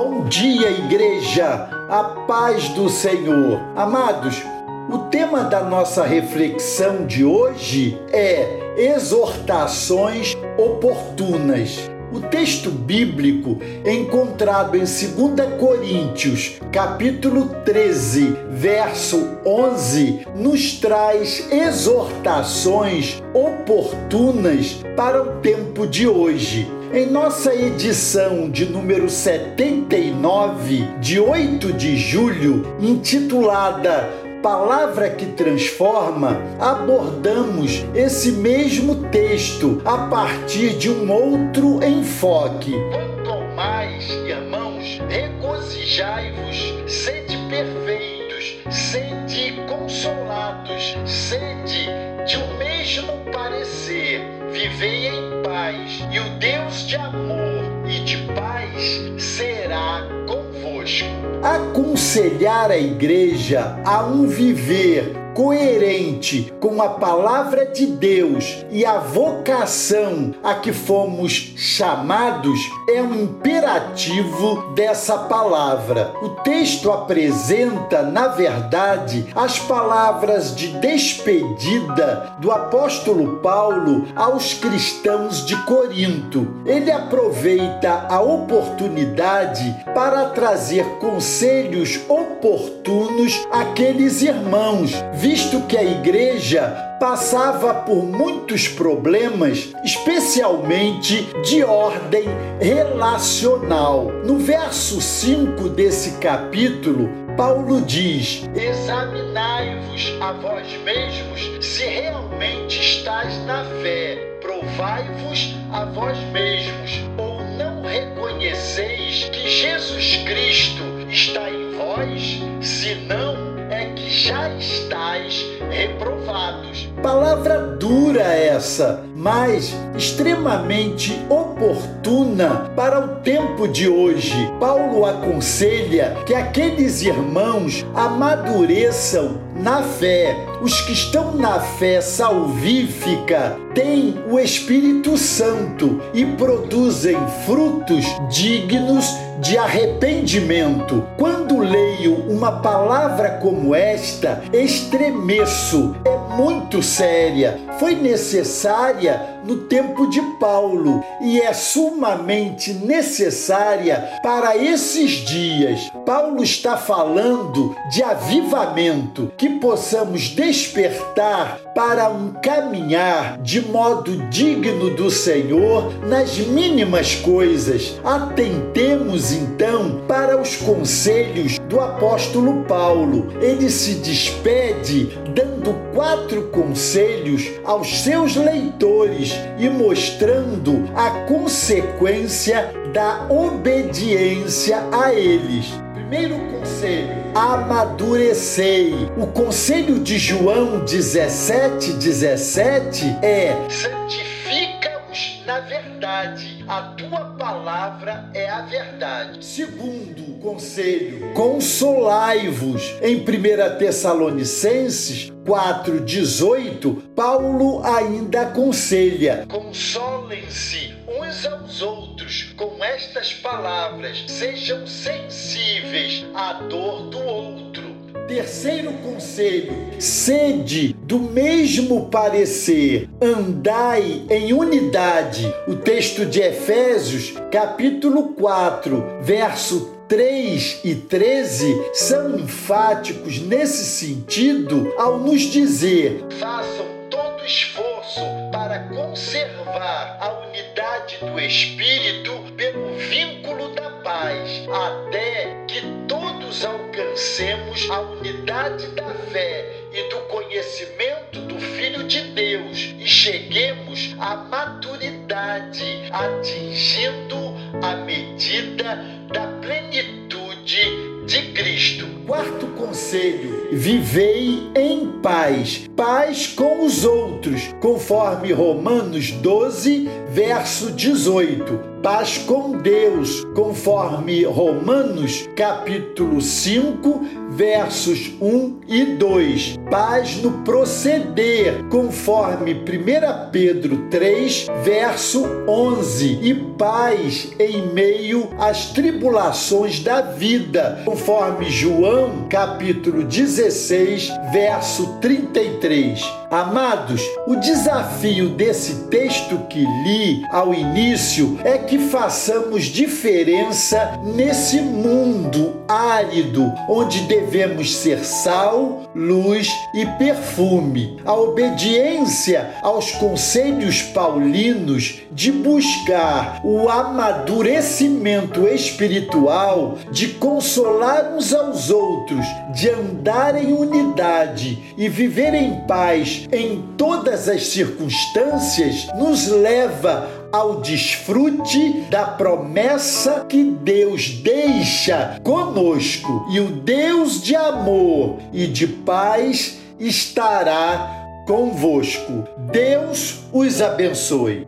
Bom dia, igreja, a paz do Senhor. Amados, o tema da nossa reflexão de hoje é exortações oportunas. O texto bíblico encontrado em 2 Coríntios, capítulo 13, verso 11, nos traz exortações oportunas para o tempo de hoje. Em nossa edição de número 79, de 8 de julho, intitulada Palavra que Transforma, abordamos esse mesmo texto a partir de um outro enfoque. Quanto mais, irmãos, regozijai-vos, sede perfeitos, sede consolados, sede de um mesmo parecer, vivei em paz, e o Deus de amor e de paz será convosco. Aconselhar a igreja a um viver coerente com a palavra de Deus e a vocação a que fomos chamados é um imperativo dessa palavra. O texto apresenta, na verdade, as palavras de despedida do apóstolo Paulo aos cristãos de Corinto. Ele aproveita a oportunidade para trazer conselhos oportunos àqueles irmãos visto que a igreja passava por muitos problemas, especialmente de ordem relacional. No verso 5 desse capítulo, Paulo diz: Examinai-vos a vós mesmos se realmente estáis na fé. Provai-vos a vós mesmos, ou não reconheceis que Jesus Cristo está em vós? Já estáis reprovados. Palavra dura essa, mas extremamente oportuna para o tempo de hoje. Paulo aconselha que aqueles irmãos amadureçam na fé. Os que estão na fé salvífica têm o Espírito Santo e produzem frutos dignos de arrependimento. Quando leio uma palavra como esta, estremeço. É muito séria. Foi necessária no tempo de Paulo e é sumamente necessária para esses dias. Paulo está falando de avivamento, que possamos despertar para um caminhar de modo digno do Senhor nas mínimas coisas. Atentemos então para os conselhos do apóstolo Paulo. Ele se despede dando quatro conselhos aos seus leitores e mostrando a consequência da obediência a eles. Primeiro conselho: amadurecei. O conselho de João 17, 17 é: santifica-os na verdade. A tua palavra é a verdade. Segundo conselho: consolai-vos. Em 1 Tessalonicenses 4,18, Paulo ainda aconselha: consolem-se uns aos outros com estas palavras, sejam sensíveis à dor do outro. Terceiro conselho: sede do mesmo parecer, andai em unidade. O texto de Efésios, capítulo 4, verso 3 e 13 são enfáticos nesse sentido ao nos dizer: façam todo esforço para conservar a unidade do Espírito pelo vínculo da paz, até que todos alcancemos a unidade da fé e do conhecimento do Filho de Deus e cheguemos à maturidade, atingindo a medida da plenitude de Cristo. Quarto conselho: vivei em paz, paz com os outros, conforme Romanos 12, verso 18. Paz com Deus, conforme Romanos capítulo 5, versos 1 e 2. paz no proceder, conforme 1 Pedro 3, verso 11, e paz em meio às tribulações da vida, conforme João capítulo 16, verso 33. 3 Amados, o desafio desse texto que li ao início é que façamos diferença nesse mundo árido, onde devemos ser sal, luz e perfume. A obediência aos conselhos paulinos de buscar o amadurecimento espiritual, de consolar uns aos outros, de andar em unidade e viver em paz em todas as circunstâncias, nos leva ao desfrute da promessa que Deus deixa conosco. E o Deus de amor e de paz estará convosco. Deus os abençoe.